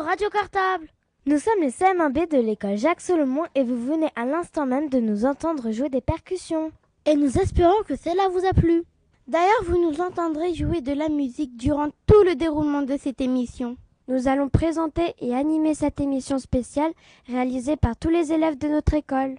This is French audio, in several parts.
Radio Cartable. Nous sommes les CM1B de l'école Jacques Solomon et vous venez à l'instant même de nous entendre jouer des percussions. Et nous espérons que cela vous a plu. D'ailleurs, vous nous entendrez jouer de la musique durant tout le déroulement de cette émission. Nous allons présenter et animer cette émission spéciale réalisée par tous les élèves de notre école.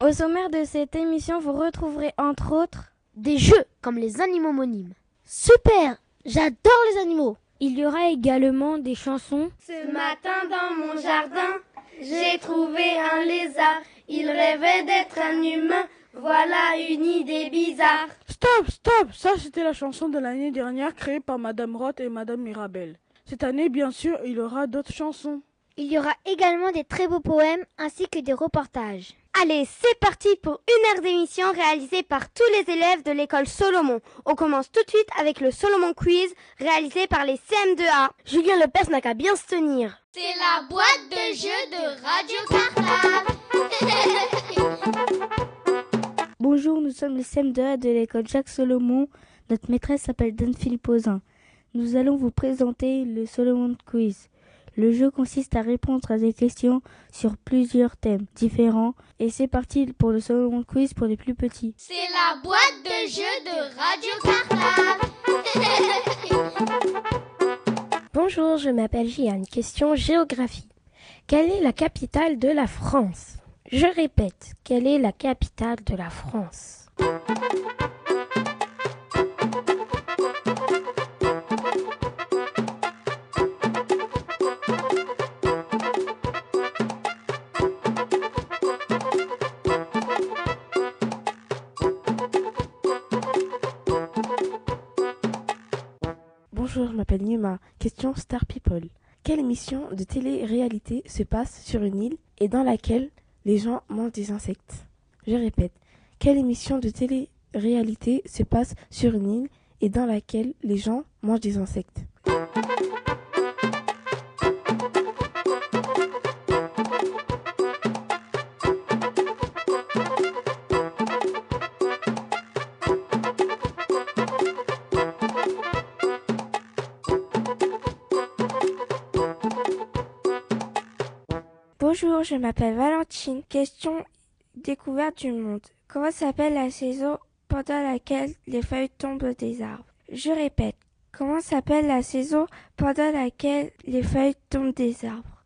Au sommaire de cette émission, vous retrouverez entre autres Des jeux comme les animaux monimes. Super J'adore les animaux Il y aura également des chansons. Ce matin dans mon jardin, j'ai trouvé un lézard. Il rêvait d'être un humain. Voilà une idée bizarre. Stop, stop Ça, c'était la chanson de l'année dernière créée par Madame Roth et Madame Mirabel. Cette année, bien sûr, il y aura d'autres chansons. Il y aura également des très beaux poèmes ainsi que des reportages. Allez, c'est parti pour une heure d'émission réalisée par tous les élèves de l'école Solomon. On commence tout de suite avec le Solomon Quiz réalisé par les CM2A. Julien Lepers n'a qu'à bien se tenir. C'est la boîte de jeux de Radio Cartable. Bonjour, nous sommes les CM2A de l'école Jacques Solomon. Notre maîtresse s'appelle Dan Philippozin. Nous allons vous présenter le Solomon Quiz. Le jeu consiste à répondre à des questions sur plusieurs thèmes différents et c'est parti pour le Solomon Quiz pour les plus petits. C'est la boîte de jeux de Radio Cartable. Bonjour, je m'appelle Jeanne. Question géographie. Quelle est la capitale de la France? Je répète, quelle est la capitale de la France? Question Star People. Quelle émission de télé-réalité se passe sur une île et dans laquelle les gens mangent des insectes? Je répète. Quelle émission de télé-réalité se passe sur une île et dans laquelle les gens mangent des insectes? Je m'appelle Valentine. Question découverte du monde. Comment s'appelle la saison pendant laquelle les feuilles tombent des arbres Je répète. Comment s'appelle la saison pendant laquelle les feuilles tombent des arbres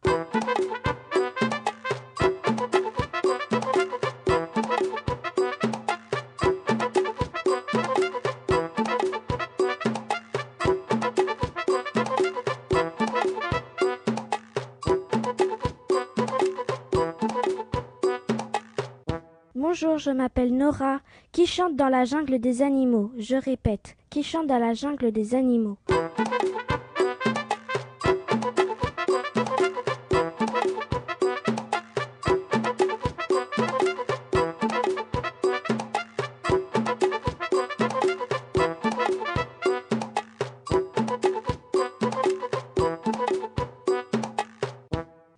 Bonjour, je m'appelle Nora, qui chante dans la jungle des animaux. Je répète, qui chante dans la jungle des animaux.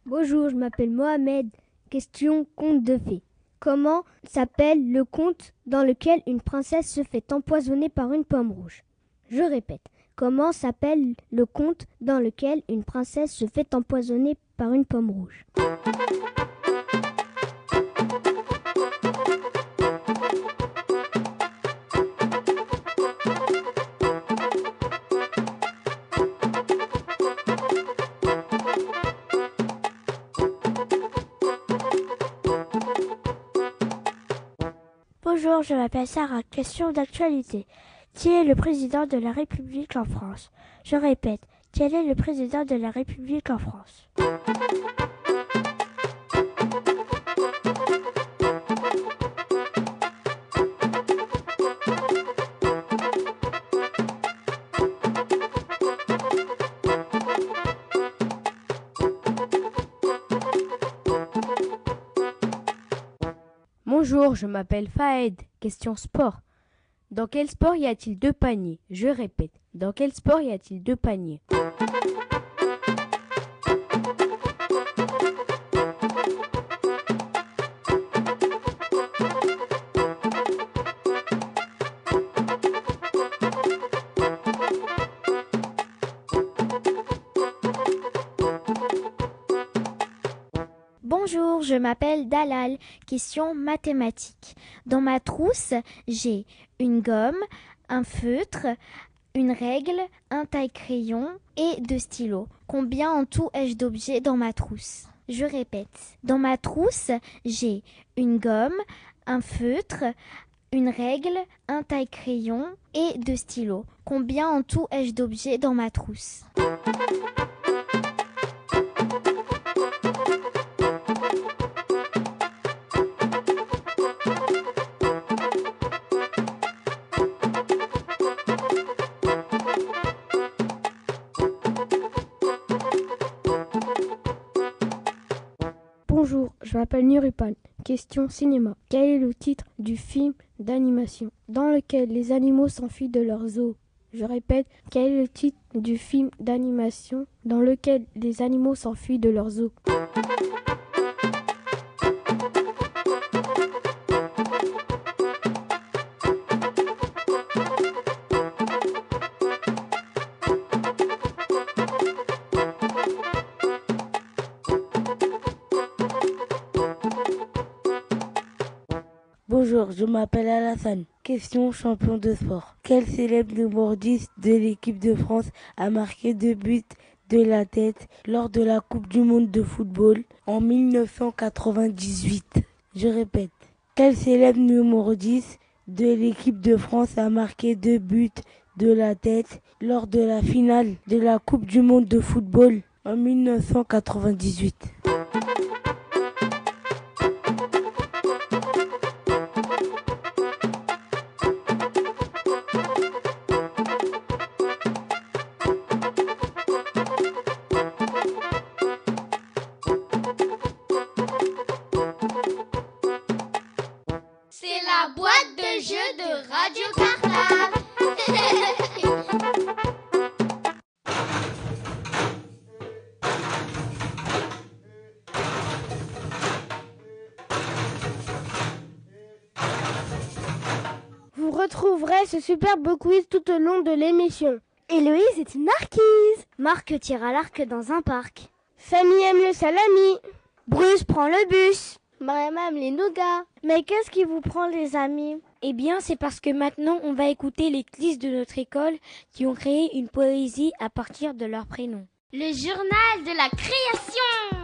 Bonjour, je m'appelle Mohamed. Question conte de fées. Comment s'appelle le conte dans lequel une princesse se fait empoisonner par une pomme rouge? Je répète. Comment s'appelle le conte dans lequel une princesse se fait empoisonner par une pomme rouge? Alors je m'appelle Sarah. Question d'actualité? Qui est le président de la République en France? Je répète, quel est le président de la République en France? Bonjour, je m'appelle Fahed. Question sport. Dans quel sport y a-t-il deux paniers? Je répète, dans quel sport y a-t-il deux paniers? M'appelle Dalal. Question mathématique. Dans ma trousse, j'ai une gomme, un feutre, une règle, un taille-crayon et deux stylos. Combien en tout ai-je d'objets dans ma trousse? Je répète. Dans ma trousse, j'ai une gomme, un feutre, une règle, un taille-crayon et deux stylos. Combien en tout ai-je d'objets dans ma trousse? Question cinéma. Quel est le titre du film d'animation dans lequel les animaux s'enfuient de leur zoo Je répète, quel est le titre du film d'animation dans lequel les animaux s'enfuient de leur zoo je m'appelle Alassane. Question champion de sport. Quel célèbre numéro 10 de l'équipe de France a marqué deux buts de la tête lors de la Coupe du Monde de football en 1998 Je répète. Quel célèbre numéro 10 de l'équipe de France a marqué deux buts de la tête lors de la finale de la Coupe du Monde de football en 1998 retrouverez ce superbe quiz tout au long de l'émission. Héloïse est une marquise. Marc tire à l'arc dans un parc. Fanny aime le salami. Bruce prend le bus. Mariam aime les nougats. Mais qu'est-ce qui vous prend les amis? Eh bien, c'est parce que maintenant, on va écouter les clis de notre école qui ont créé une poésie à partir de leur prénom. Le journal de la création.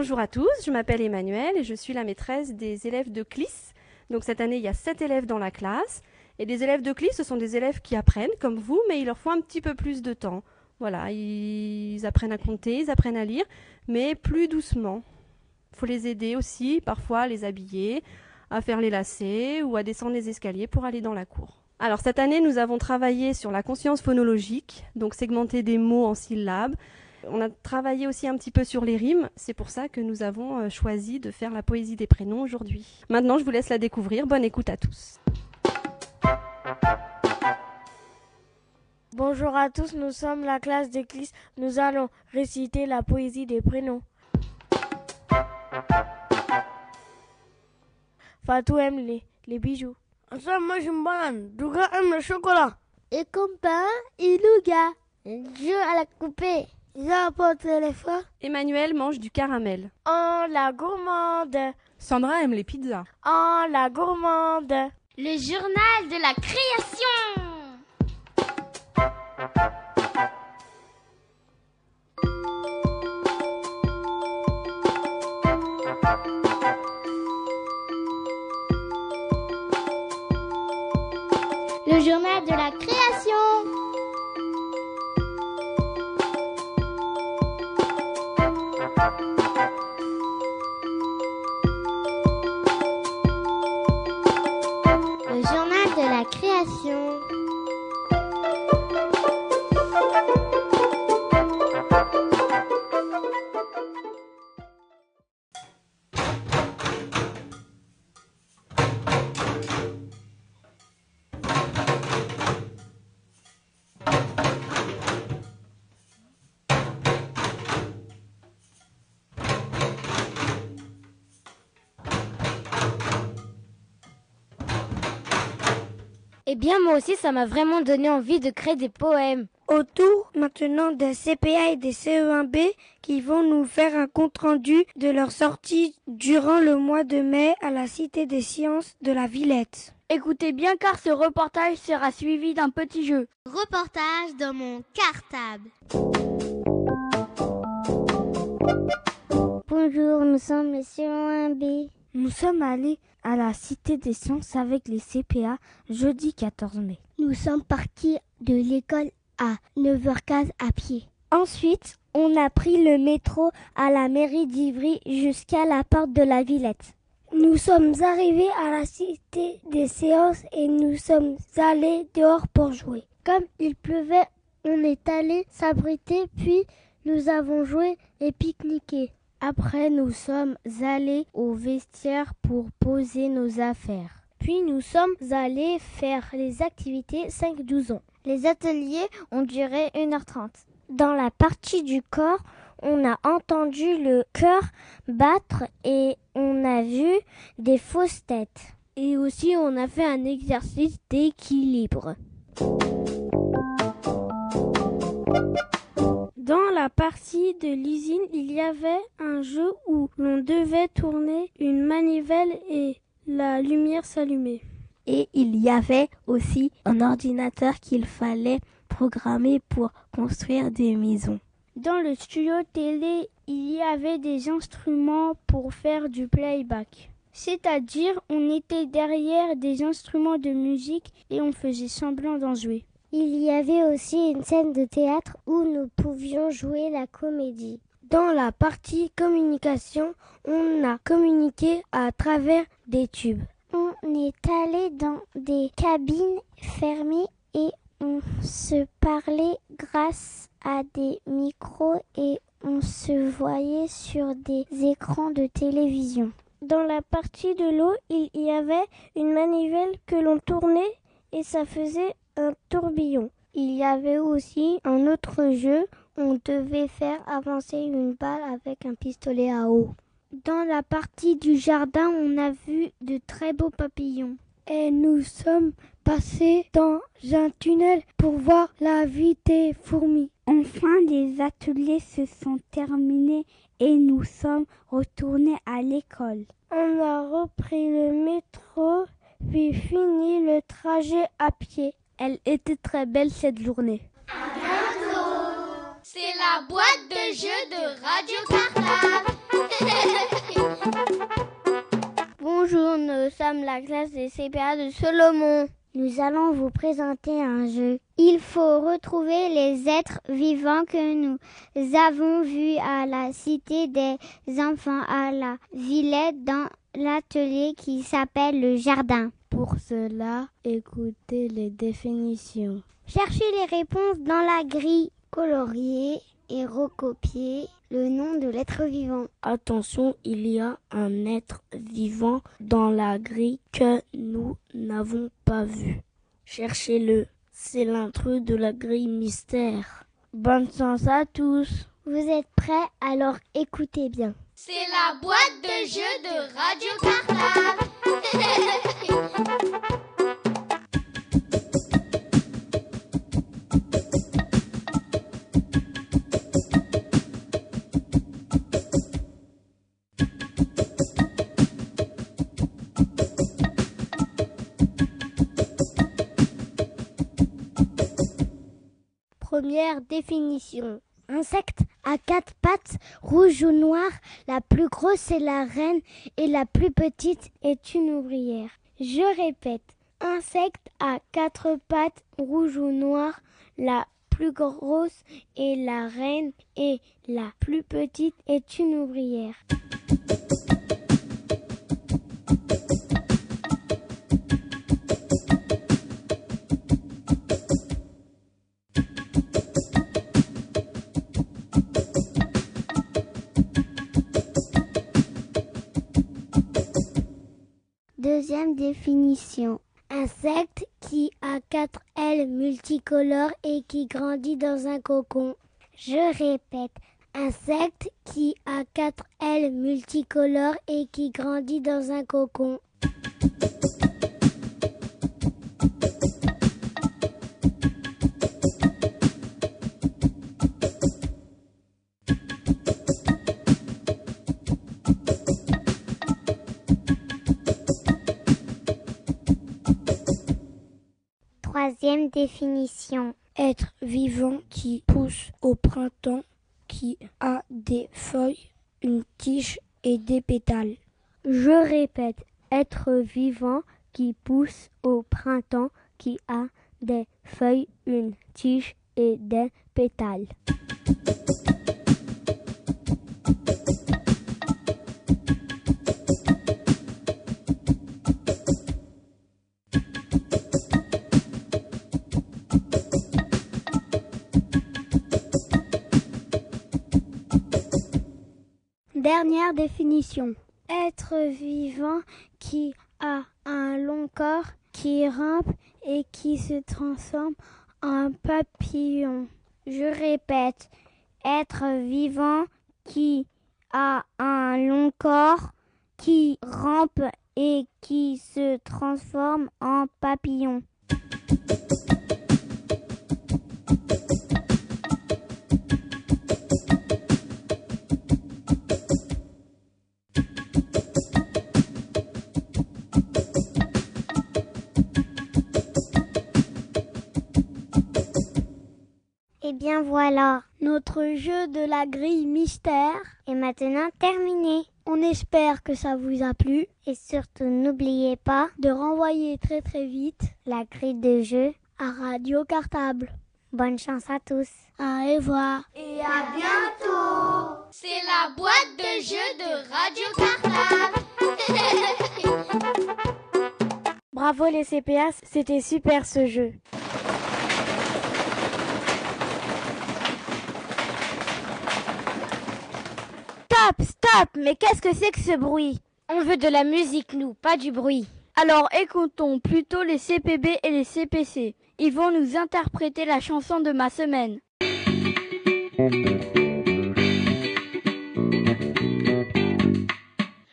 Bonjour à tous, je m'appelle Emmanuel et je suis la maîtresse des élèves de CLIS. Donc cette année, il y a sept élèves dans la classe. Et les élèves de CLIS, ce sont des élèves qui apprennent comme vous, mais il leur faut un petit peu plus de temps. Voilà, ils apprennent à compter, ils apprennent à lire, mais plus doucement. Il faut les aider aussi, parfois à les habiller, à faire les lacets ou à descendre les escaliers pour aller dans la cour. Alors cette année, nous avons travaillé sur la conscience phonologique, donc segmenter des mots en syllabes. On a travaillé aussi un petit peu sur les rimes, c'est pour ça que nous avons euh, choisi de faire la poésie des prénoms aujourd'hui. Maintenant, je vous laisse la découvrir. Bonne écoute à tous. Bonjour à tous, nous sommes la classe de Clis. Nous allons réciter la poésie des prénoms. Fatou aime les, les bijoux. Ensemble, moi j'aime banane. Douga aime le chocolat. Et. Jeu à la coupée. J'apporte les fleurs. Emmanuel mange du caramel. En la gourmande. Sandra aime les pizzas. En la gourmande. Le journal de la création. Bien, moi aussi, ça m'a vraiment donné envie de créer des poèmes. Autour maintenant des CPA et des CE1B qui vont nous faire un compte-rendu de leur sortie durant le mois de mai à la Cité des Sciences de la Villette. Écoutez bien car ce reportage sera suivi d'un petit jeu. Reportage dans mon cartable. Bonjour, nous sommes les CE1B. Nous sommes allés à la Cité des Sciences avec les CPA jeudi 14 mai. Nous sommes partis de l'école à 9h15 à pied. Ensuite, on a pris le métro à la mairie d'Ivry jusqu'à la porte de la Villette. Nous sommes arrivés à la cité des séances et nous sommes allés dehors pour jouer. Comme il pleuvait, on est allé s'abriter puis nous avons joué et pique-niqué. Après, nous sommes allés au vestiaire pour poser nos affaires. Puis nous sommes allés faire les activités 5-12 ans. Les ateliers ont duré 1h30. Dans la partie du corps, on a entendu le cœur battre et on a vu des fausses têtes. Et aussi on a fait un exercice d'équilibre. Dans la partie de l'usine, il y avait un jeu où l'on devait tourner une manivelle et la lumière s'allumait. Et il y avait aussi un ordinateur qu'il fallait programmer pour construire des maisons. Dans le studio télé, il y avait des instruments pour faire du playback. C'est-à-dire, on était derrière des instruments de musique et on faisait semblant d'en jouer. Il y avait aussi une scène de théâtre où nous pouvions jouer la comédie. Dans la partie communication, on a communiqué à travers des tubes. On est allé dans des cabines fermées et on se parlait grâce à des micros et on se voyait sur des écrans de télévision. Dans la partie de l'eau, il y avait une manivelle que l'on tournait et ça faisait un tourbillon. Il y avait aussi un autre jeu, on devait faire avancer une balle avec un pistolet à eau. Dans la partie du jardin, on a vu de très beaux papillons. Et nous sommes passés dans un tunnel pour voir la vie des fourmis. Enfin, les ateliers se sont terminés et nous sommes retournés à l'école. On a repris le métro, puis fini le trajet à pied. Elle était très belle cette journée. À bientôt C'est la boîte de jeux de Radio Cartable Bonjour, nous sommes la classe des CPA de Solomon. Nous allons vous présenter un jeu. Il faut retrouver les êtres vivants que nous avons vus à la Cité des enfants à la Villette dans l'atelier qui s'appelle le jardin. Pour cela, écoutez les définitions. Cherchez les réponses dans la grille coloriée et recopiez le nom de l'être vivant. Attention, il y a un être vivant dans la grille que nous n'avons pas vu. Cherchez-le. C'est l'intrus de la grille mystère. Bonne chance à tous. Vous êtes prêts Alors écoutez bien. C'est la boîte de jeux de Radio Cartable. Première définition. Insecte à quatre pattes, rouge ou noir. La plus grosse est la reine et la plus petite est une ouvrière. Je répète. Insecte à quatre pattes, rouge ou noir. La plus grosse est la reine et la plus petite est une ouvrière. Deuxième définition. Insecte qui a quatre ailes multicolores et qui grandit dans un cocon. Je répète. Insecte qui a quatre ailes multicolores et qui grandit dans un cocon. Troisième définition. Être vivant qui pousse au printemps, qui a des feuilles, une tige et des pétales. Je répète, être vivant qui pousse au printemps, qui a des feuilles, une tige et des pétales. Dernière définition. Être vivant qui a un long corps, qui rampe et qui se transforme en papillon. Je répète, être vivant qui a un long corps, qui rampe et qui se transforme en papillon. Bien voilà, Notre jeu de la grille mystère est maintenant terminé. On espère que ça vous a plu Et surtout, n'oubliez pas de renvoyer très très vite la grille de jeu à Radio Cartable. Bonne chance à tous. Au revoir. Et à bientôt. C'est la boîte de jeu de Radio Cartable. Bravo les CPA, c'était super ce jeu. Stop, stop, mais qu'est-ce que c'est que ce bruit? On veut de la musique, nous, pas du bruit. Alors écoutons plutôt les CPB et les CPC. Ils vont nous interpréter la chanson de ma semaine.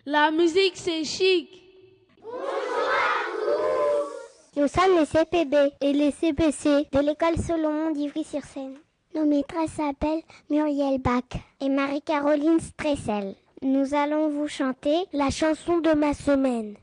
La musique, c'est chic. Nous sommes les CPB et les CPC de l'école Solomon d'Ivry-sur-Seine. Nos maîtresses s'appellent Muriel Bach et Marie-Caroline Stressel. Nous allons vous chanter la chanson de ma semaine.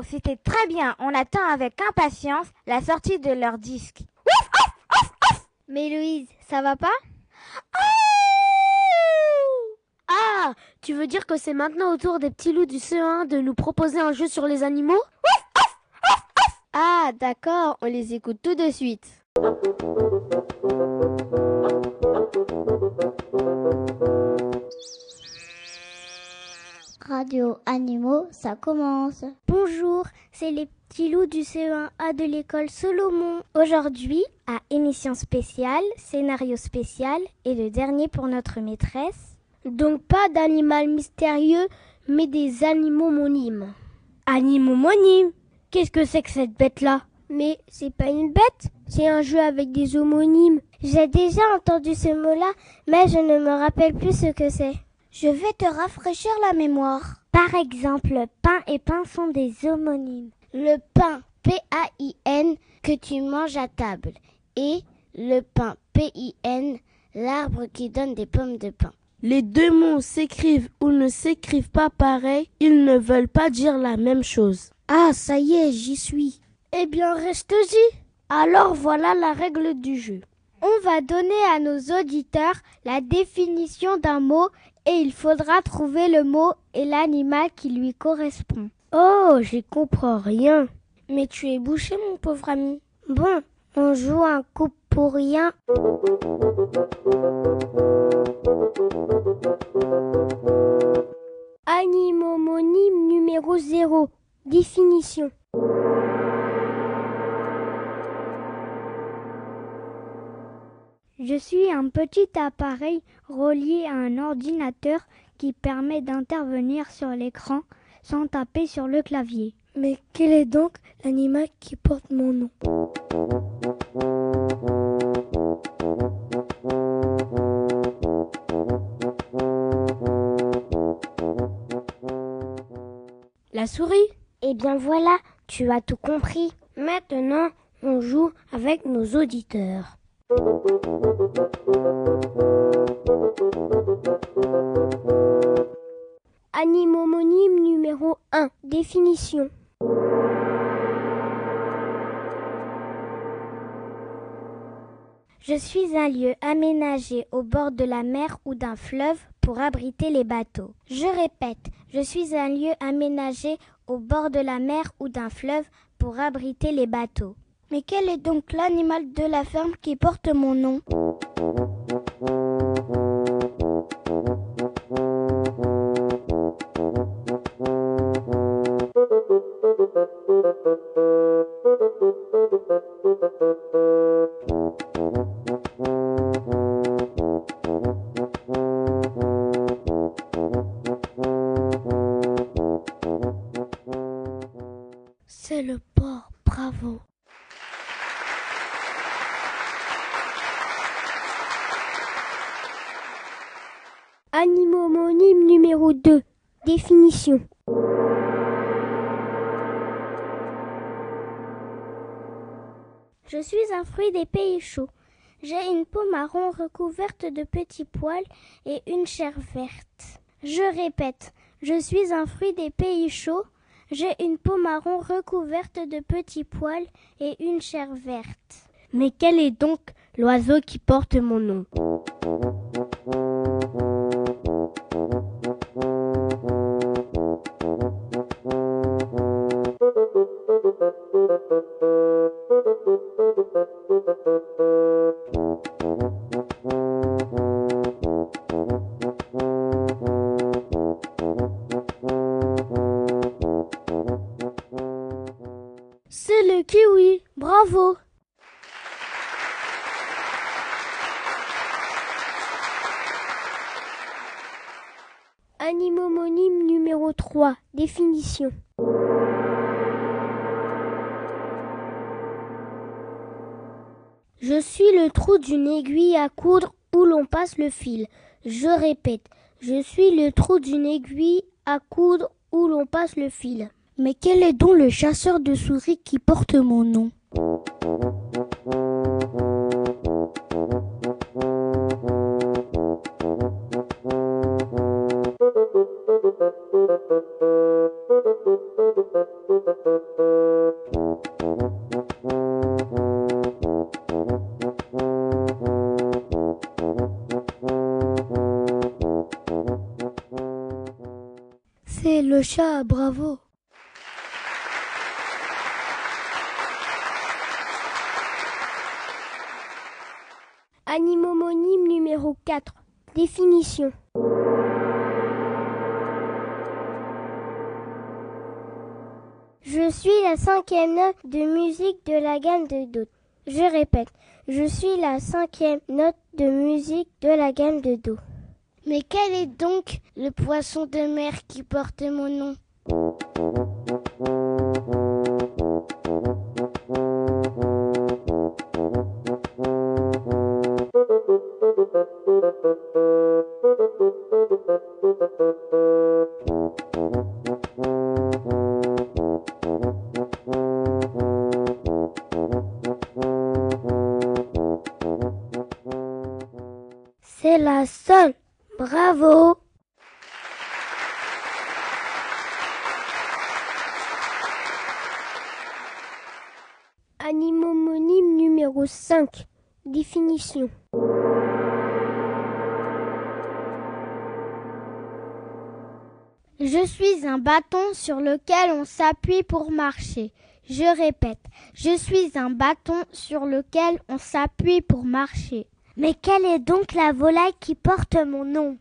Waouh, c'était très bien. On attend avec impatience la sortie de leur disque. Mais Louise, ça va pas? Ah, tu veux dire que c'est maintenant au tour des petits loups du CE1 de nous proposer un jeu sur les animaux? Ah, d'accord, on les écoute tout de suite. Radio Animaux, ça commence. Bonjour, c'est les petits loups du CE1A de l'école Solomon. Aujourd'hui, à émission spéciale, scénario spécial et le dernier pour notre maîtresse. Donc pas d'animal mystérieux, mais des animaux monimes. Animaux monimes Qu'est-ce que c'est que cette bête-là? Mais c'est pas une bête, c'est un jeu avec des homonymes. J'ai déjà entendu ce mot-là, mais je ne me rappelle plus ce que c'est. Je vais te rafraîchir la mémoire. Par exemple, pain et pain sont des homonymes. Le pain, P-A-I-N, que tu manges à table. Et le pain, P-I-N, l'arbre qui donne des pommes de pain. Les deux mots s'écrivent ou ne s'écrivent pas pareil, ils ne veulent pas dire la même chose. Ah, ça y est, j'y suis. Eh bien, reste-y. Alors voilà la règle du jeu. On va donner à nos auditeurs la définition d'un mot et il faudra trouver le mot et l'animal qui lui correspond. Oh, j'y comprends rien. Mais tu es bouché, mon pauvre ami. Bon, on joue un coup pour rien. Animomonyme numéro 0. Définition. Je suis un petit appareil relié à un ordinateur qui permet d'intervenir sur l'écran sans taper sur le clavier. Mais quel est donc l'animal qui porte mon nom? La souris? Eh bien voilà, tu as tout compris. Maintenant, on joue avec nos auditeurs. Animomonyme numéro 1. Définition. Je suis un lieu aménagé au bord de la mer ou d'un fleuve pour abriter les bateaux. Je répète, je suis un lieu aménagé au bord de la mer ou d'un fleuve pour abriter les bateaux. Mais quel est donc l'animal de la ferme qui porte mon nom C'est le porc, bravo. Animomonyme numéro 2. Définition. Je suis un fruit des pays chauds. J'ai une peau marron recouverte de petits poils et une chair verte. Je répète, je suis un fruit des pays chauds. J'ai une peau marron recouverte de petits poils et une chair verte. Mais quel est donc l'oiseau qui porte mon nom? Aiguille à coudre où l'on passe le fil. Je répète, je suis le trou d'une aiguille à coudre où l'on passe le fil. Mais quel est donc le chasseur de souris qui porte mon nom? bravo. Animomonyme numéro 4. Définition. Je suis la cinquième note de musique de la gamme de Do. Je répète, je suis la cinquième note de musique de la gamme de Do. Mais quel est donc le poisson de mer qui porte mon nom? Je suis un bâton sur lequel on s'appuie pour marcher. Je répète, je suis un bâton sur lequel on s'appuie pour marcher. Mais quelle est donc la volaille qui porte mon nom?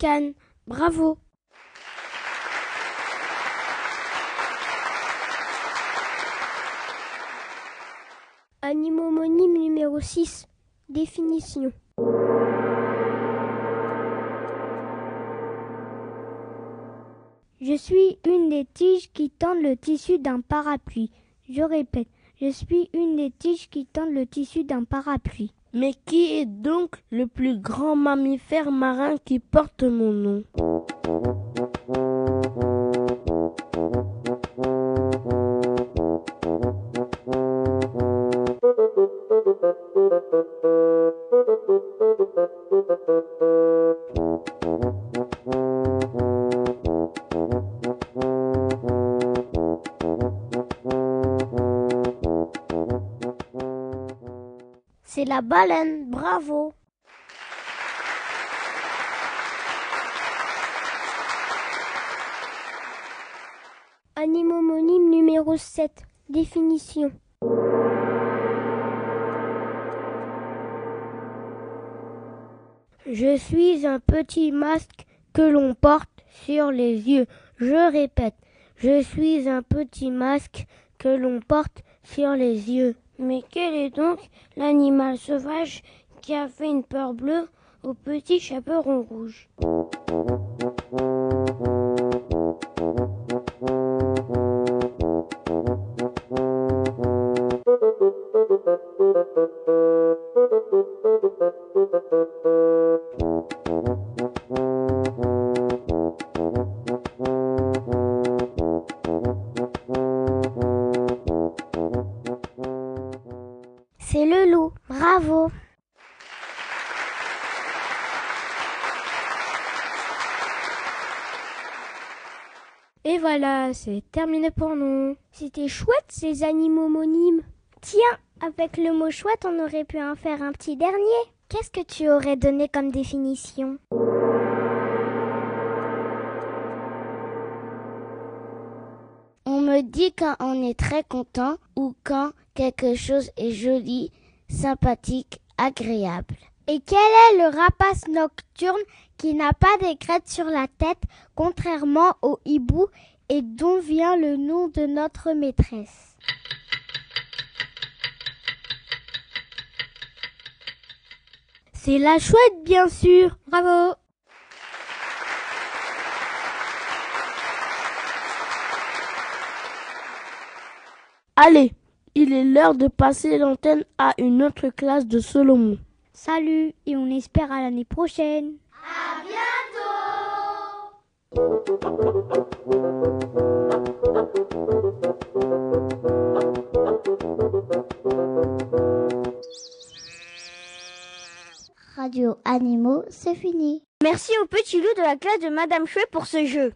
C'est la canne. Bravo. Animomonyme numéro 6. Définition. Je suis une des tiges qui tendent le tissu d'un parapluie. Je répète, je suis une des tiges qui tendent le tissu d'un parapluie. Mais qui est donc le plus grand mammifère marin qui porte mon nom? La baleine. Bravo. Animomonyme numéro 7. Définition. Je suis un petit masque que l'on porte sur les yeux. Je répète, je suis un petit masque que l'on porte sur les yeux. Mais quel est donc l'animal sauvage qui a fait une peur bleue au petit chaperon rouge? C'est terminé pour nous. C'était chouette ces animaux homonymes. Tiens, avec le mot chouette, on aurait pu en faire un petit dernier. Qu'est-ce que tu aurais donné comme définition? On me dit quand on est très content ou quand quelque chose est joli, sympathique, agréable. Et quel est le rapace nocturne qui n'a pas des crêtes sur la tête, contrairement au hibou, et dont vient le nom de notre maîtresse? C'est la chouette, bien sûr. Bravo. Allez, il est l'heure de passer l'antenne à une autre classe de Solomon. Salut et on espère à l'année prochaine. À bientôt Radio Animaux, c'est fini. Merci au petit loup de la classe de Madame Chouet pour ce jeu.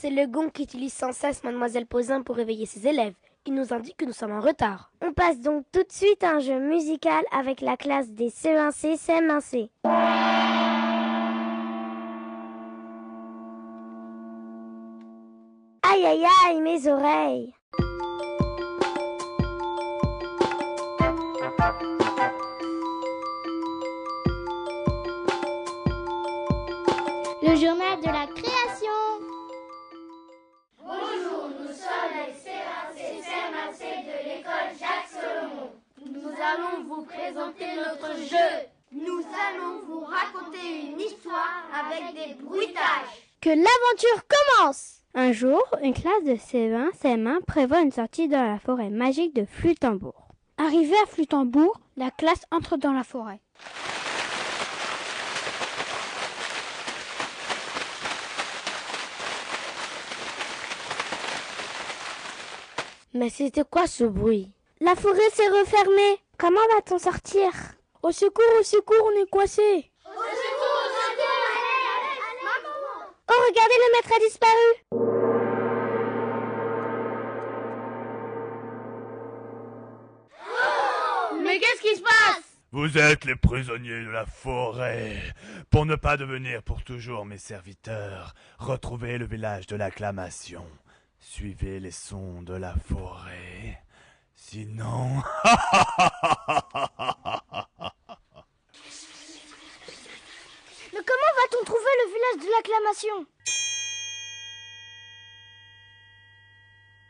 C'est le gong qu'utilise sans cesse mademoiselle Posin pour réveiller ses élèves. Il nous indique que nous sommes en retard. On passe donc tout de suite à un jeu musical avec la classe des CE1C, CM1C. Aïe aïe aïe, mes oreilles. Le journal de la allons vous présenter notre jeu. Nous allons vous raconter une histoire avec des bruitages. Que l'aventure commence Un jour, une classe de CE1, CM1 prévoit une sortie dans la forêt magique de Flutambourg. Arrivé à Flutambourg, la classe entre dans la forêt. Mais c'était quoi ce bruit? La forêt s'est refermée. Comment va-t-on sortir? Au secours, au secours, on est coincé. Au secours, au secours, allez, allez, maman. Oh, regardez, le maître a disparu. Mais qu'est-ce qui se passe? Vous êtes les prisonniers de la forêt. Pour ne pas devenir pour toujours mes serviteurs, retrouvez le village de l'acclamation. Suivez les sons de la forêt. Sinon... Mais comment va-t-on trouver le village de l'acclamation?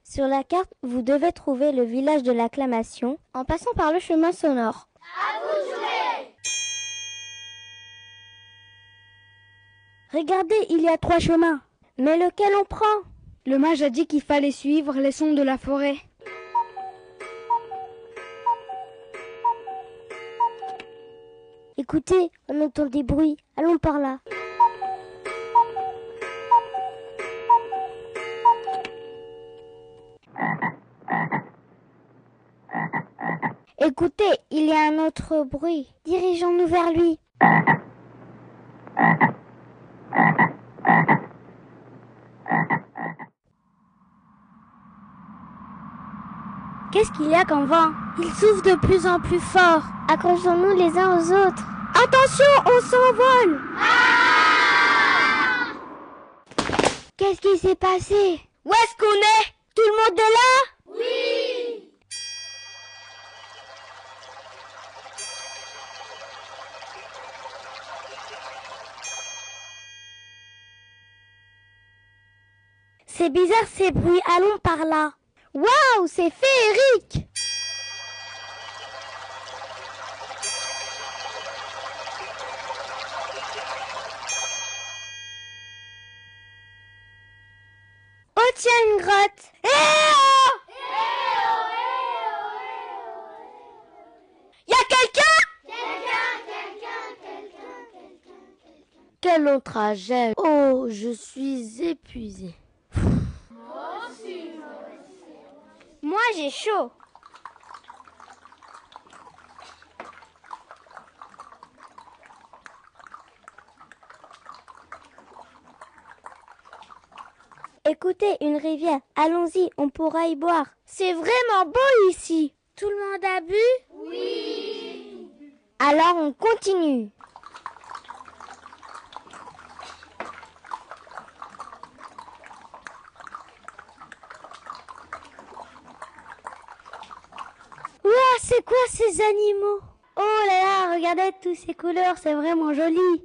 Sur la carte, vous devez trouver le village de l'acclamation en passant par le chemin sonore. À vous jouer. Regardez, il y a trois chemins. Mais lequel on prend? Le mage a dit qu'il fallait suivre les sons de la forêt. Écoutez, on entend des bruits. Allons par là. Écoutez, il y a un autre bruit. Dirigeons-nous vers lui. Qu'est-ce qu'il y a comme vent? Il souffle de plus en plus fort. Accrochons-nous les uns aux autres. Attention, on s'envole Qu'est-ce qui s'est passé? Où est-ce qu'on est? Tout le monde est là? Oui. C'est bizarre ces bruits. Allons par là. Waouh, c'est féerique. Oh tiens, une grotte. Eh oh. Y a quelqu'un Quelqu'un. Quel long trajet Oh, je suis épuisée. Moi aussi, moi aussi. Chaud. Écoutez, une rivière. Allons-y, on pourra y boire. C'est vraiment beau ici. Tout le monde a bu? Oui. Alors on continue. Ouah, c'est quoi ces animaux? Oh là là, regardez toutes ces couleurs, c'est vraiment joli.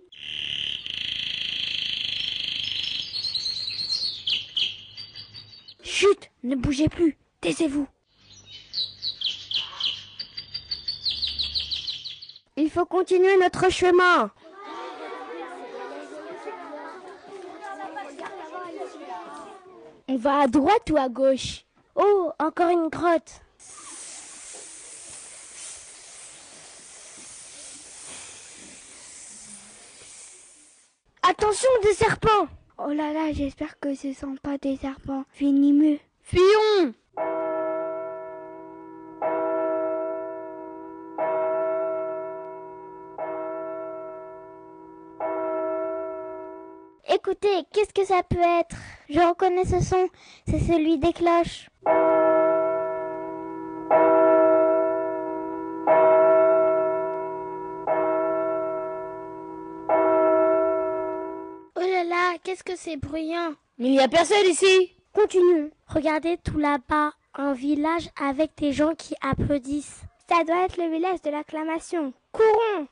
Chut, ne bougez plus, taisez-vous. Il faut continuer notre chemin. On va à droite ou à gauche? Oh, encore une grotte. Attention des serpents Oh là là, j'espère que ce sont pas des serpents venimeux. Fuyons Écoutez, qu'est-ce que ça peut être? Je reconnais ce son, c'est celui des cloches. Qu'est-ce que c'est bruyant Mais il n'y a personne ici Continuons. Regardez tout là-bas, un village avec des gens qui applaudissent. Ça doit être le village de l'acclamation. Courons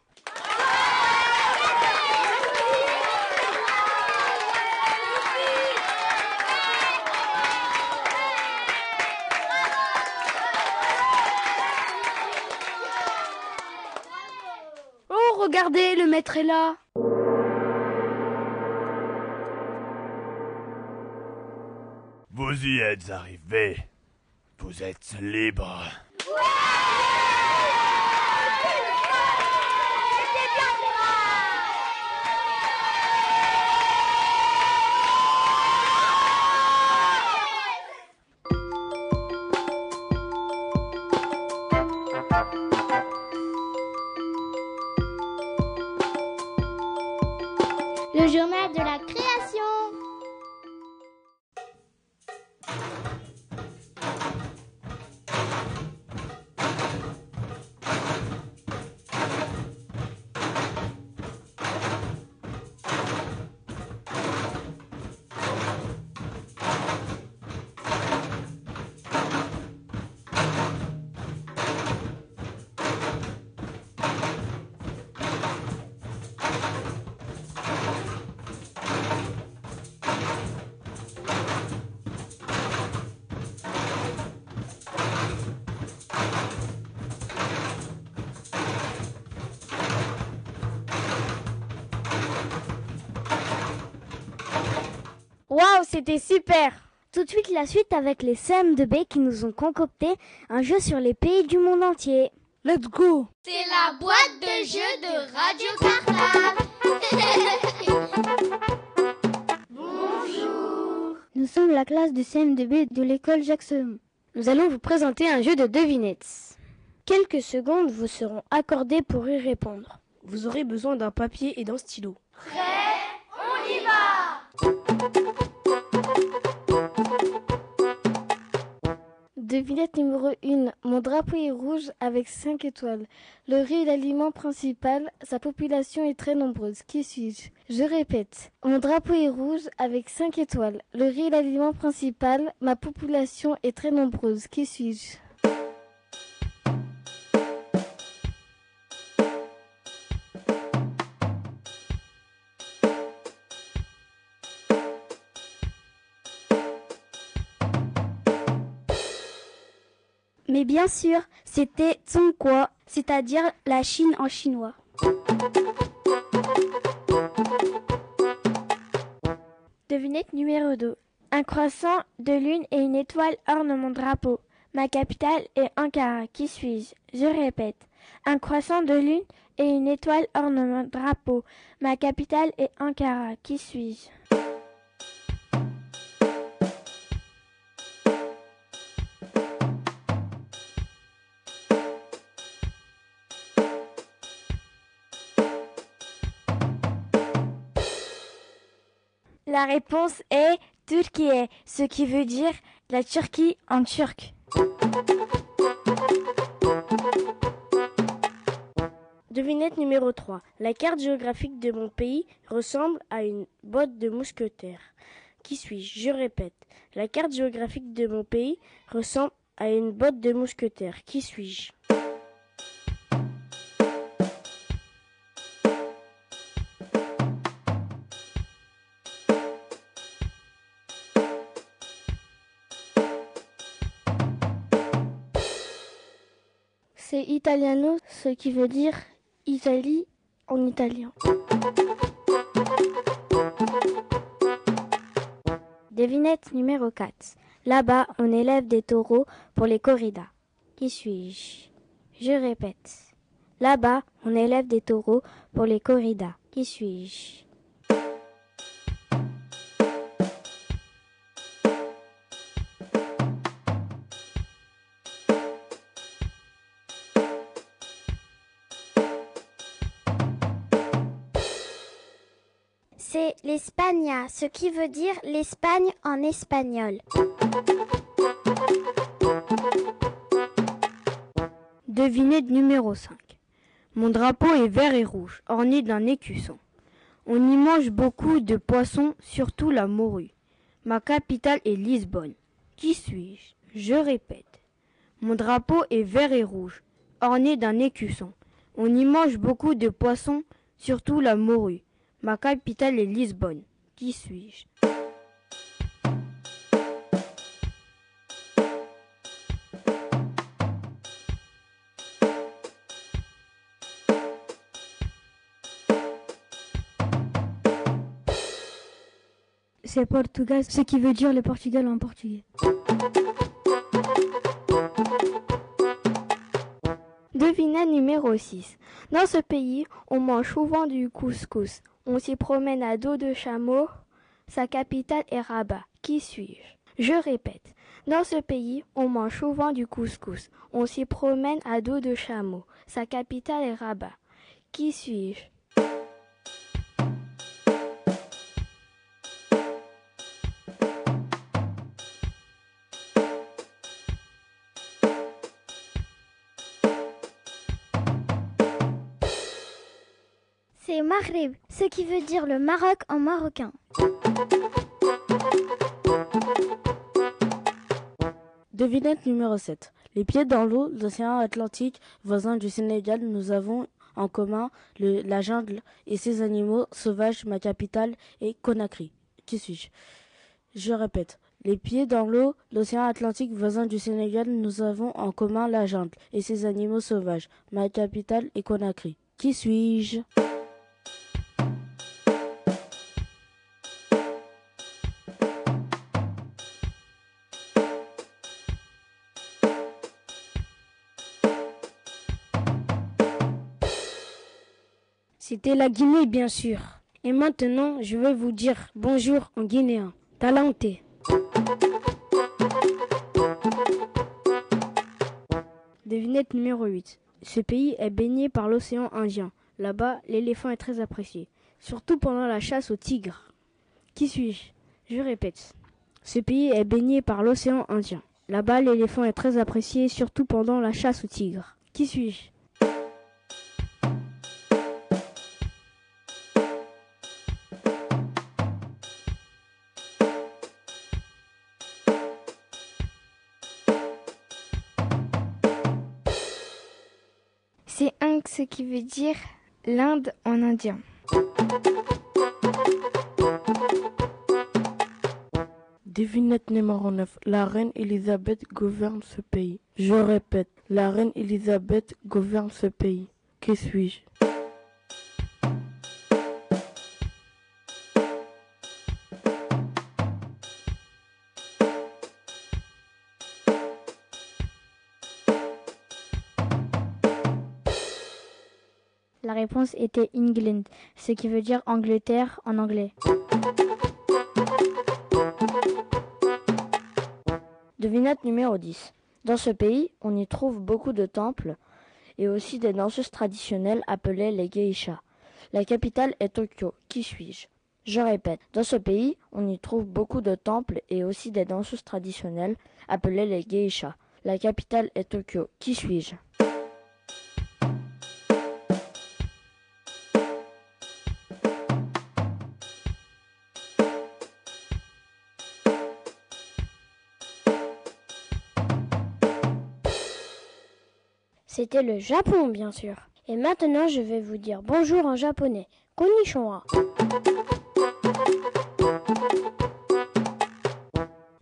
Oh, regardez, le maître est là Vous y êtes arrivés. Vous êtes libres. C'était super Tout de suite la suite avec les CM2B qui nous ont concocté un jeu sur les pays du monde entier. Let's go C'est la boîte de jeux de Radio Cartable. Bonjour. Nous sommes la classe de CM2B de l'école Jacques Solomon. Nous allons vous présenter un jeu de devinettes. Quelques secondes vous seront accordées pour y répondre. Vous aurez besoin d'un papier et d'un stylo. On y va. Devinette numéro 1. Mon drapeau est rouge avec 5 étoiles. Le riz est l'aliment principal. Sa population est très nombreuse. Qui suis-je? Je répète. Mon drapeau est rouge avec 5 étoiles. Le riz est l'aliment principal. Ma population est très nombreuse. Qui suis-je? Mais bien sûr, c'était Zhongguo, c'est-à-dire la Chine en chinois. Devinette numéro 2. Un croissant, de lune et une étoile ornent mon drapeau. Ma capitale est Ankara. Qui suis-je? Je répète. Un croissant de lune et une étoile ornent mon drapeau. Ma capitale est Ankara. Qui suis-je? La réponse est Turquie, ce qui veut dire la Turquie en turc. Devinette numéro 3. La carte géographique de mon pays ressemble à une botte de mousquetaire. Qui suis-je? Je répète. La carte géographique de mon pays ressemble à une botte de mousquetaire. Qui suis-je? Italiano, ce qui veut dire Italie en italien. Devinette numéro 4. Là-bas, on élève des taureaux pour les corridas. Qui suis-je? Je répète. Là-bas, on élève des taureaux pour les corridas. Qui suis-je? C'est l'Espagne, ce qui veut dire l'Espagne en espagnol. Devinette numéro 5. Mon drapeau est vert et rouge, orné d'un écusson. On y mange beaucoup de poissons, surtout la morue. Ma capitale est Lisbonne. Qui suis-je? Je répète. Mon drapeau est vert et rouge, orné d'un écusson. On y mange beaucoup de poissons, surtout la morue. Ma capitale est Lisbonne. Qui suis-je? C'est Portugal, ce qui veut dire le Portugal en portugais. Devinette numéro 6. Dans ce pays, on mange souvent du couscous. On s'y promène à dos de chameau. Sa capitale est Rabat. Qui suis-je? Je répète. Dans ce pays, on mange souvent du couscous. On s'y promène à dos de chameau. Sa capitale est Rabat. Qui suis-je? Maghreb, ce qui veut dire le Maroc en marocain. Devinette numéro 7. Les pieds dans l'eau, l'océan Atlantique, voisin du Sénégal, nous avons en commun la jungle et ses animaux sauvages. Ma capitale est Conakry. Qui suis-je? Je répète. Les pieds dans l'eau, l'océan Atlantique, voisin du Sénégal, nous avons en commun la jungle et ses animaux sauvages. Ma capitale est Conakry. Qui suis-je? C'était la Guinée, bien sûr. Et maintenant, je vais vous dire bonjour en guinéen. Talenté. Devinette numéro 8. Ce pays est baigné par l'océan Indien. Là-bas, l'éléphant est très apprécié, surtout pendant la chasse au tigre. Qui suis-je? Je répète. Ce pays est baigné par l'océan Indien. Là-bas, l'éléphant est très apprécié, surtout pendant la chasse au tigre. Qui suis-je? Ce qui veut dire l'Inde en indien. Devinette numéro 9. La reine Elisabeth gouverne ce pays. Je répète, la reine Elisabeth gouverne ce pays. Qui suis-je? La réponse était England, ce qui veut dire Angleterre en anglais. Devinette numéro 10. Dans ce pays, on y trouve beaucoup de temples et aussi des danseuses traditionnelles appelées les geishas. La capitale est Tokyo. Qui suis-je? Je répète, dans ce pays, on y trouve beaucoup de temples et aussi des danseuses traditionnelles appelées les geishas. La capitale est Tokyo. Qui suis-je? C'était le Japon, bien sûr. Et maintenant, je vais vous dire bonjour en japonais. Konnichiwa.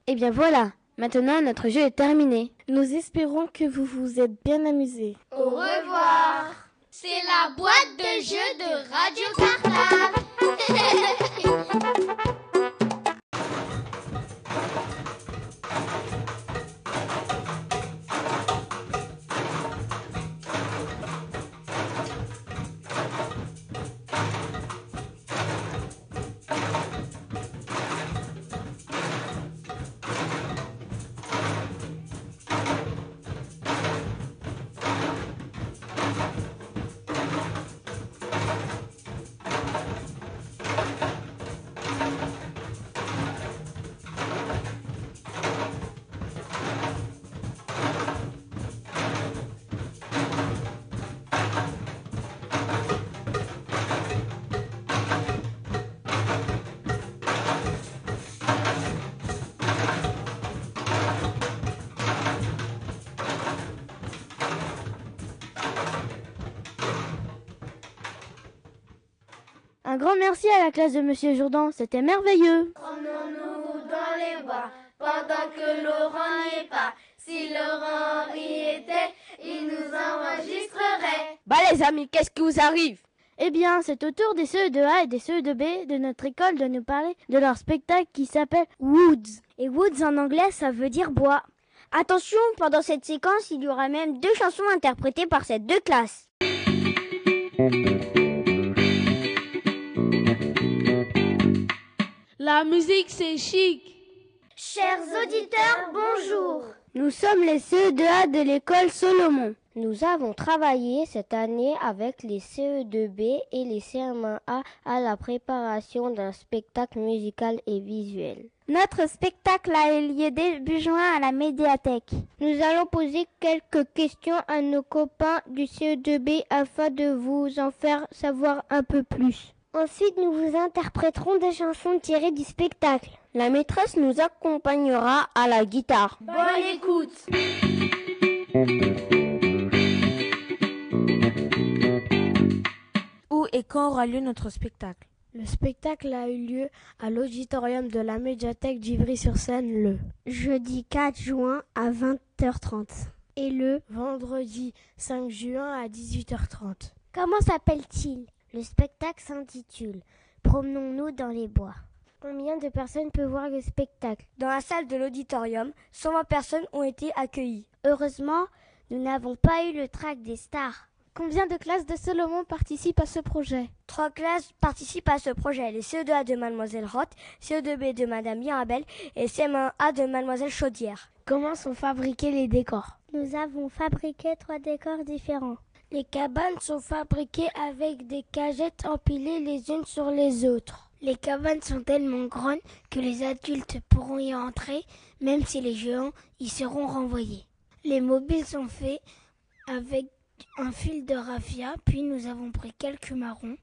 Eh bien voilà, maintenant notre jeu est terminé. Nous espérons que vous vous êtes bien amusés. Au revoir. C'est la boîte de jeux de Radio Cartable. grand merci à la classe de Monsieur Jourdan, c'était merveilleux. Promenons-nous dans les bois pendant que Laurent n'y est pas. Si Laurent y était, il nous enregistrerait. Bah les amis, qu'est-ce qui vous arrive? Eh bien, c'est au tour des CE2A et des CE2B de notre école de nous parler de leur spectacle qui s'appelle Woods. Et Woods en anglais, ça veut dire bois. Attention, pendant cette séquence, il y aura même deux chansons interprétées par ces deux classes. La musique, c'est chic. Chers auditeurs, bonjour. Nous sommes les CE2A de l'école Solomon. Nous avons travaillé cette année avec les CE2B et les CM1A à la préparation d'un spectacle musical et visuel. Notre spectacle a eu lieu début juin à la médiathèque. Nous allons poser quelques questions à nos copains du CE2B afin de vous en faire savoir un peu plus. Ensuite, nous vous interpréterons des chansons tirées du spectacle. La maîtresse nous accompagnera à la guitare. Bonne écoute. Où et quand aura lieu notre spectacle? Le spectacle a eu lieu à l'auditorium de la médiathèque d'Ivry-sur-Seine le jeudi 4 juin à 20h30 et le vendredi 5 juin à 18h30. Comment s'appelle-t-il? Le spectacle s'intitule Promenons-nous dans les bois. Combien de personnes peuvent voir le spectacle? Dans la salle de l'auditorium, 120 personnes ont été accueillies. Heureusement, nous n'avons pas eu le trac des stars. Combien de classes de Solomon participent à ce projet? Trois classes participent à ce projet. Les CE2A de Mademoiselle Roth, CE2B de Madame Mirabel et CM1A de Mademoiselle Chaudière. Comment sont fabriqués les décors? Nous avons fabriqué trois décors différents. Les cabanes sont fabriquées avec des cagettes empilées les unes sur les autres. Les cabanes sont tellement grandes que les adultes pourront y entrer, même si les géants y seront renvoyés. Les mobiles sont faits avec un fil de raffia, puis nous avons pris quelques marrons,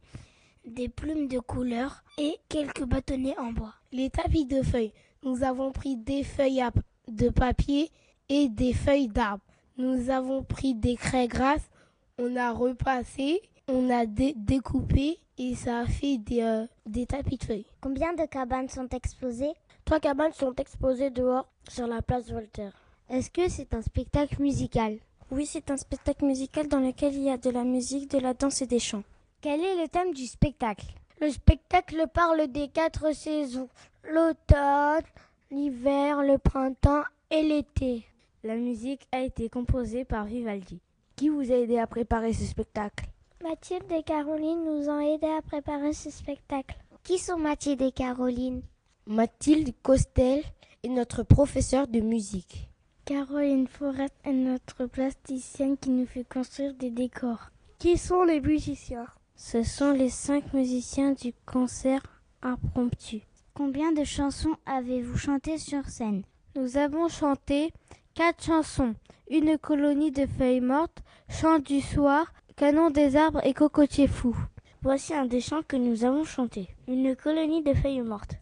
des plumes de couleur et quelques bâtonnets en bois. Les tapis de feuilles, nous avons pris des feuilles de papier et des feuilles d'arbre. Nous avons pris des craies grasses, on a repassé, on a découpé et ça a fait des, euh, des tapis de feuilles. Combien de cabanes sont exposées? Trois cabanes sont exposées dehors sur la place Voltaire. Est-ce que c'est un spectacle musical? Oui, c'est un spectacle musical dans lequel il y a de la musique, de la danse et des chants. Quel est le thème du spectacle? Le spectacle parle des quatre saisons l'automne, l'hiver, le printemps et l'été. La musique a été composée par Vivaldi. Qui vous a aidé à préparer ce spectacle? Mathilde et Caroline nous ont aidés à préparer ce spectacle. Qui sont Mathilde et Caroline? Mathilde Costel est notre professeure de musique. Caroline Forest est notre plasticienne qui nous fait construire des décors. Qui sont les musiciens? Ce sont les cinq musiciens du concert impromptu. Combien de chansons avez-vous chanté sur scène? Nous avons chanté quatre chansons. Une colonie de feuilles mortes, Chant du soir, Canon des arbres et Cocotier fou. Voici un des chants que nous avons chanté. Une colonie de feuilles mortes.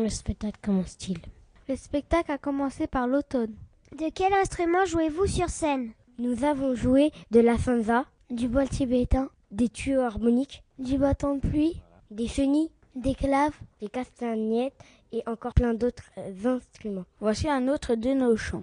Le spectacle commence-t-il Le spectacle a commencé par l'automne. De quel instrument jouez-vous sur scène? Nous avons joué de la fanza, Du bol tibétain, des tuyaux harmoniques, du bâton de pluie, des chenilles, des claves, des castagnettes et encore plein d'autres euh, instruments. Voici un autre de nos chants.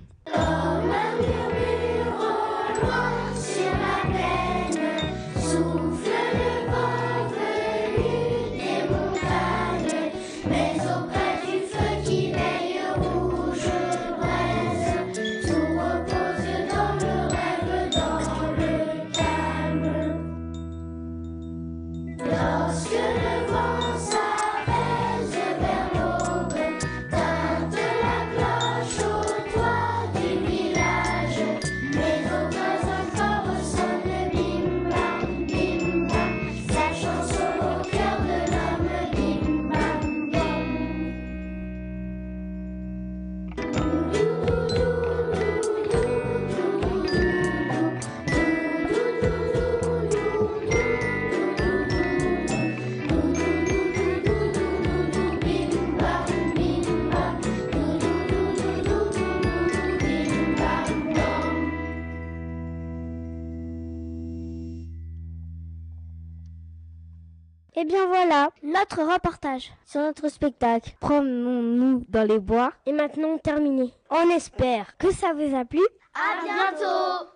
Bien voilà, notre reportage sur notre spectacle. Promenons-nous dans les bois et maintenant terminé. On espère que ça vous a plu. À bientôt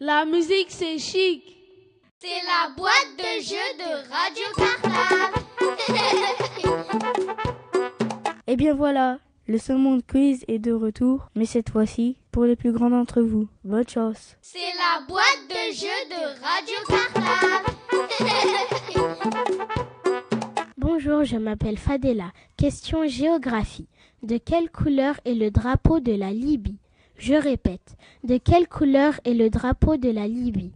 La musique c'est chic. C'est la boîte de jeux de Radio Cartable. Et bien voilà, le Saumon Quiz est de retour, mais cette fois-ci pour les plus grands d'entre vous. Bonne chance. C'est la boîte de jeux de Radio Cartable. Bonjour, je m'appelle Fadela. Question géographie. De quelle couleur est le drapeau de la Libye? Je répète, de quelle couleur est le drapeau de la Libye?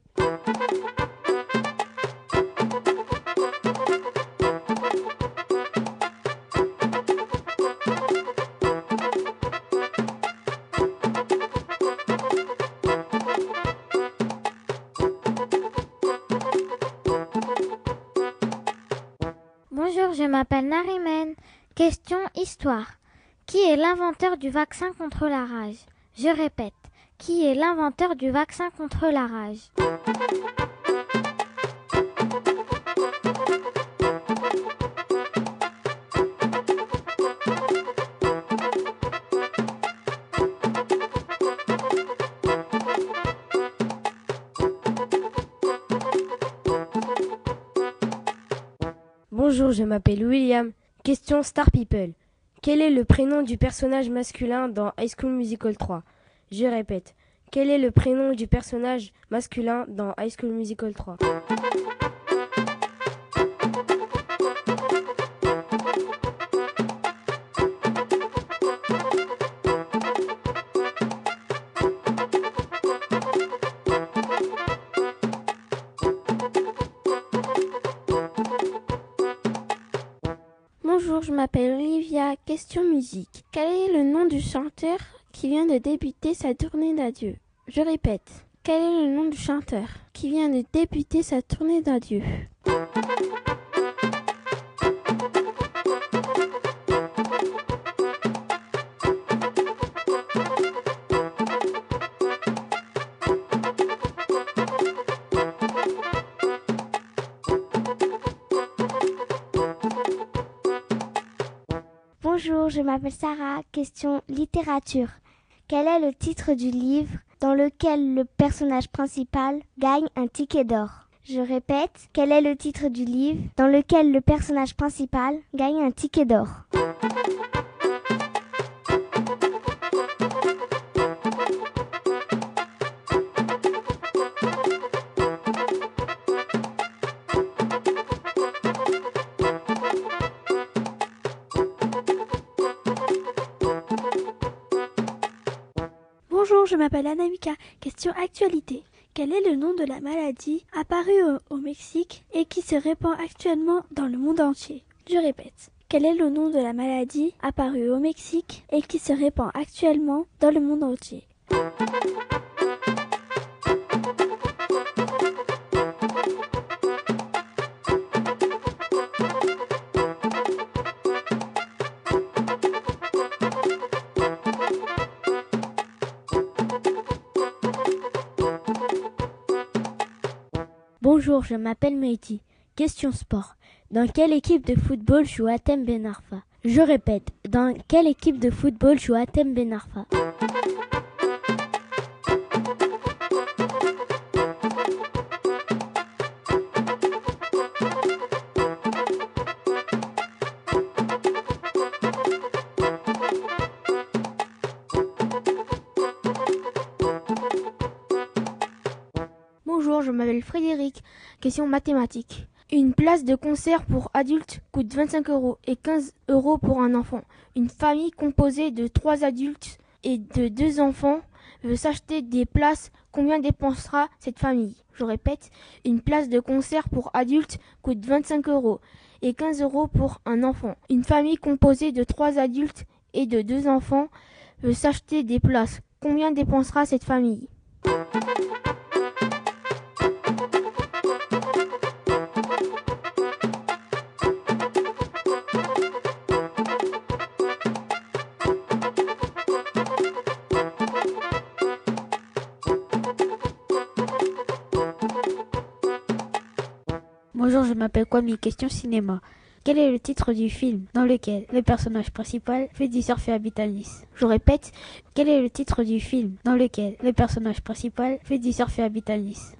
Qui est l'inventeur du vaccin contre la rage? Je répète, qui est l'inventeur du vaccin contre la rage? Bonjour, je m'appelle William. Question Star People. Quel est le prénom du personnage masculin dans High School Musical 3 Je répète. Quel est le prénom du personnage masculin dans High School Musical 3 Question musique. Quel est le nom du chanteur qui vient de débuter sa tournée d'adieu? Je répète. Quel est le nom du chanteur qui vient de débuter sa tournée d'adieu? M'appelle Sarah. Question littérature. Quel est le titre du livre dans lequel le personnage principal gagne un ticket d'or? Je répète, quel est le titre du livre dans lequel le personnage principal gagne un ticket d'or? Question actualité. Quel est le nom de la maladie apparue au Mexique et qui se répand actuellement dans le monde entier? Je répète. Quel est le nom de la maladie apparue au Mexique et qui se répand actuellement dans le monde entier? Bonjour, je m'appelle Meiti. Question sport. Dans quelle équipe de football joue Atem Benarfa Je répète, dans quelle équipe de football joue Atem Benarfa Frédéric. Question mathématique. Une place de concert pour adultes coûte 25 euros et 15 euros pour un enfant. Une famille composée de trois adultes et de deux enfants veut s'acheter des places. Combien dépensera cette famille? Je répète, une place de concert pour adultes coûte 25 euros et 15 euros pour un enfant. Une famille composée de trois adultes et de deux enfants veut s'acheter des places. Combien dépensera cette famille? M'appelle Kwame. Question cinéma. Quel est le titre du film dans lequel le personnage principal fait du surf et habite à Nice? Je répète, quel est le titre du film dans lequel le personnage principal fait du surf et à Nice?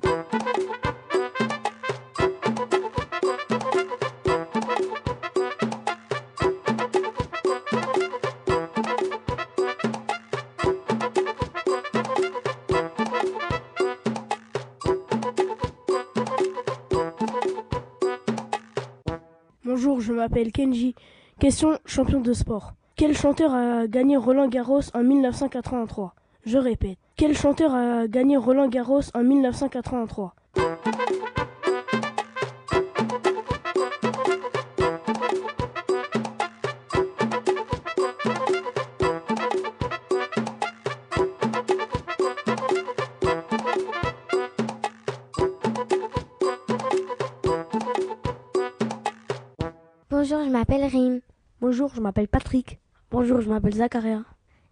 M'appelle Kenji. Question champion de sport. Quel chanteur a gagné Roland Garros en 1983 Je répète. Quel chanteur a gagné Roland Garros en 1983 Bonjour, je m'appelle Rim. Bonjour, je m'appelle Patrick. Bonjour, je m'appelle Zacharia.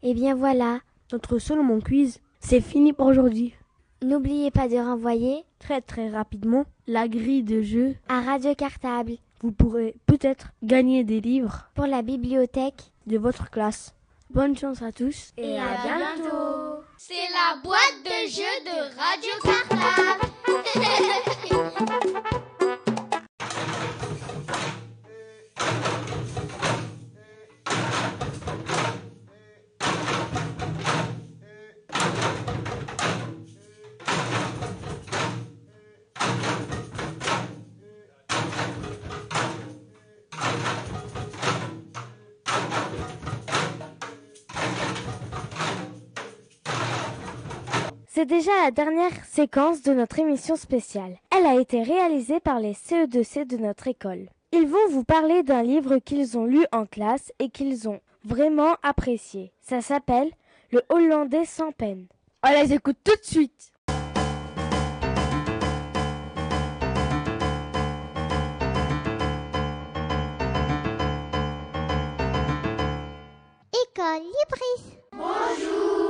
Et bien voilà. Notre Solomon Quiz, c'est fini pour aujourd'hui. N'oubliez pas de renvoyer très très rapidement la grille de jeu à Radio Cartable. Vous pourrez peut-être gagner des livres pour la bibliothèque de votre classe. Bonne chance à tous et à bientôt. C'est la boîte de jeu de Radio Cartable. C'est déjà la dernière séquence de notre émission spéciale. Elle a été réalisée par les CE2C de notre école. Ils vont vous parler d'un livre qu'ils ont lu en classe et qu'ils ont vraiment apprécié. Ça s'appelle Le Hollandais sans peine. On les écoute tout de suite. École Libris. Bonjour.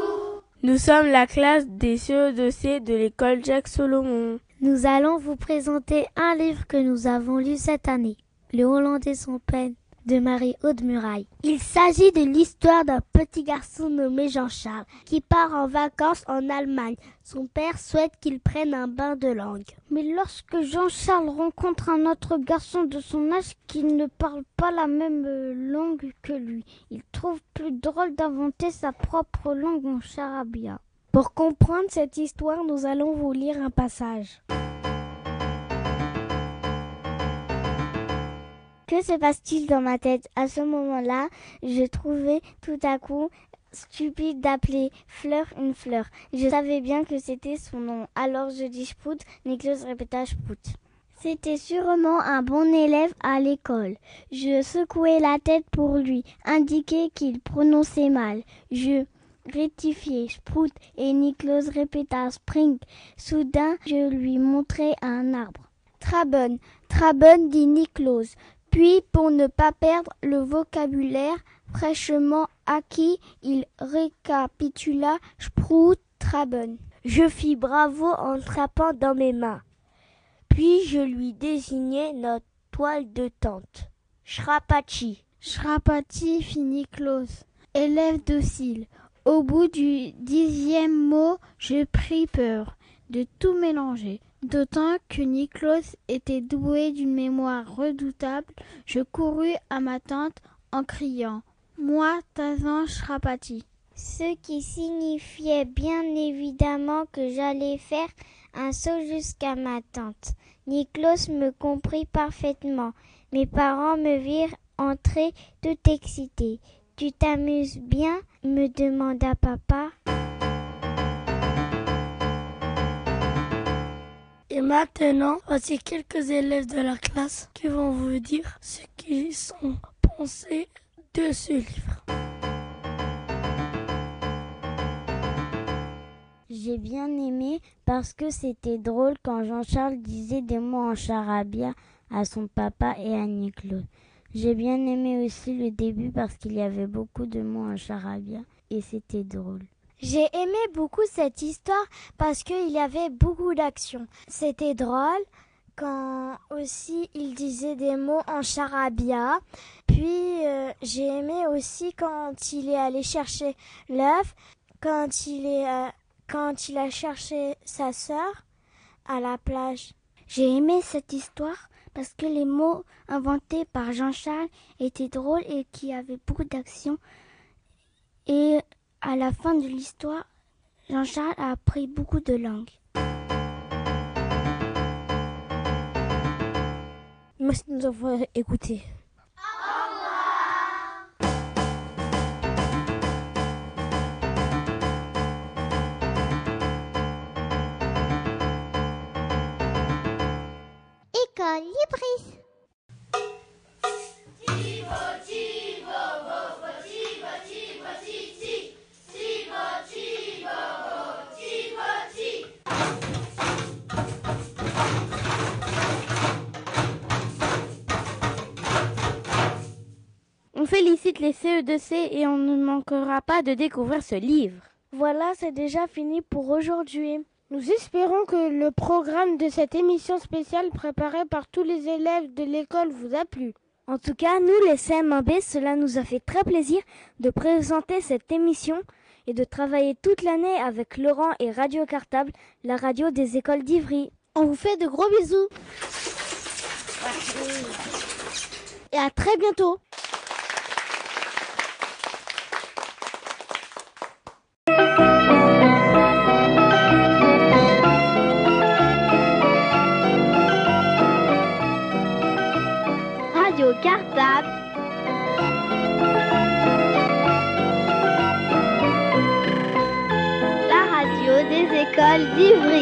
Nous sommes la classe des CE2C de l'école Jacques Solomon. Nous allons vous présenter un livre que nous avons lu cette année, Le Hollandais sans peine de Marie-Aude Muraille. Il s'agit de l'histoire d'un petit garçon nommé Jean-Charles qui part en vacances en Allemagne. Son père souhaite qu'il prenne un bain de langue. Mais lorsque Jean-Charles rencontre un autre garçon de son âge qui ne parle pas la même langue que lui, il trouve plus drôle d'inventer sa propre langue en charabia. Pour comprendre cette histoire, nous allons vous lire un passage. Que se passe-t-il dans ma tête À ce moment-là, je trouvais tout à coup stupide d'appeler Fleur une fleur. Je savais bien que c'était son nom. Alors je dis Sprout, Nicolas répéta Sprout. C'était sûrement un bon élève à l'école. Je secouais la tête pour lui, indiquer qu'il prononçait mal. Je rectifiais Sprout et Nicolas répéta Spring. Soudain, je lui montrai un arbre. Trabonne, Trabonne, dit Nicolas. Puis, pour ne pas perdre le vocabulaire fraîchement acquis, il récapitula Sprout Traben. Je fis bravo en trappant dans mes mains. Puis je lui désignai notre toile de tente. Shrapachi. Shrapachi fit Klaus. Élève docile. Au bout du dixième mot, je pris peur de tout mélanger. D'autant que Niklos était doué d'une mémoire redoutable, je courus à ma tante en criant Moi, Tazan Shrapati. Ce qui signifiait bien évidemment que j'allais faire un saut jusqu'à ma tante. Niklos me comprit parfaitement. Mes parents me virent entrer tout excité. Tu t'amuses bien? me demanda papa. Et maintenant, voici quelques élèves de la classe qui vont vous dire ce qu'ils sont pensés de ce livre. J'ai bien aimé parce que c'était drôle quand Jean-Charles disait des mots en charabia à son papa et à Niclo. J'ai bien aimé aussi le début parce qu'il y avait beaucoup de mots en charabia et c'était drôle. J'ai aimé beaucoup cette histoire parce qu'il y avait beaucoup d'action. C'était drôle quand aussi il disait des mots en charabia. Puis euh, j'ai aimé aussi quand il est allé chercher l'œuf, quand il est euh, quand il a cherché sa sœur à la plage. J'ai aimé cette histoire parce que les mots inventés par Jean-Charles étaient drôles et qui avaient beaucoup d'action. Et à la fin de l'histoire, Jean-Charles a appris beaucoup de langues. Merci de nous avoir écoutés. École Libris. Félicite les CE2C et on ne manquera pas de découvrir ce livre. Voilà, c'est déjà fini pour aujourd'hui. Nous espérons que le programme de cette émission spéciale préparée par tous les élèves de l'école vous a plu. En tout cas, nous les CM1B, cela nous a fait très plaisir de présenter cette émission et de travailler toute l'année avec Laurent et Radio Cartable, la radio des écoles d'Ivry. On vous fait de gros bisous. Et à très bientôt. La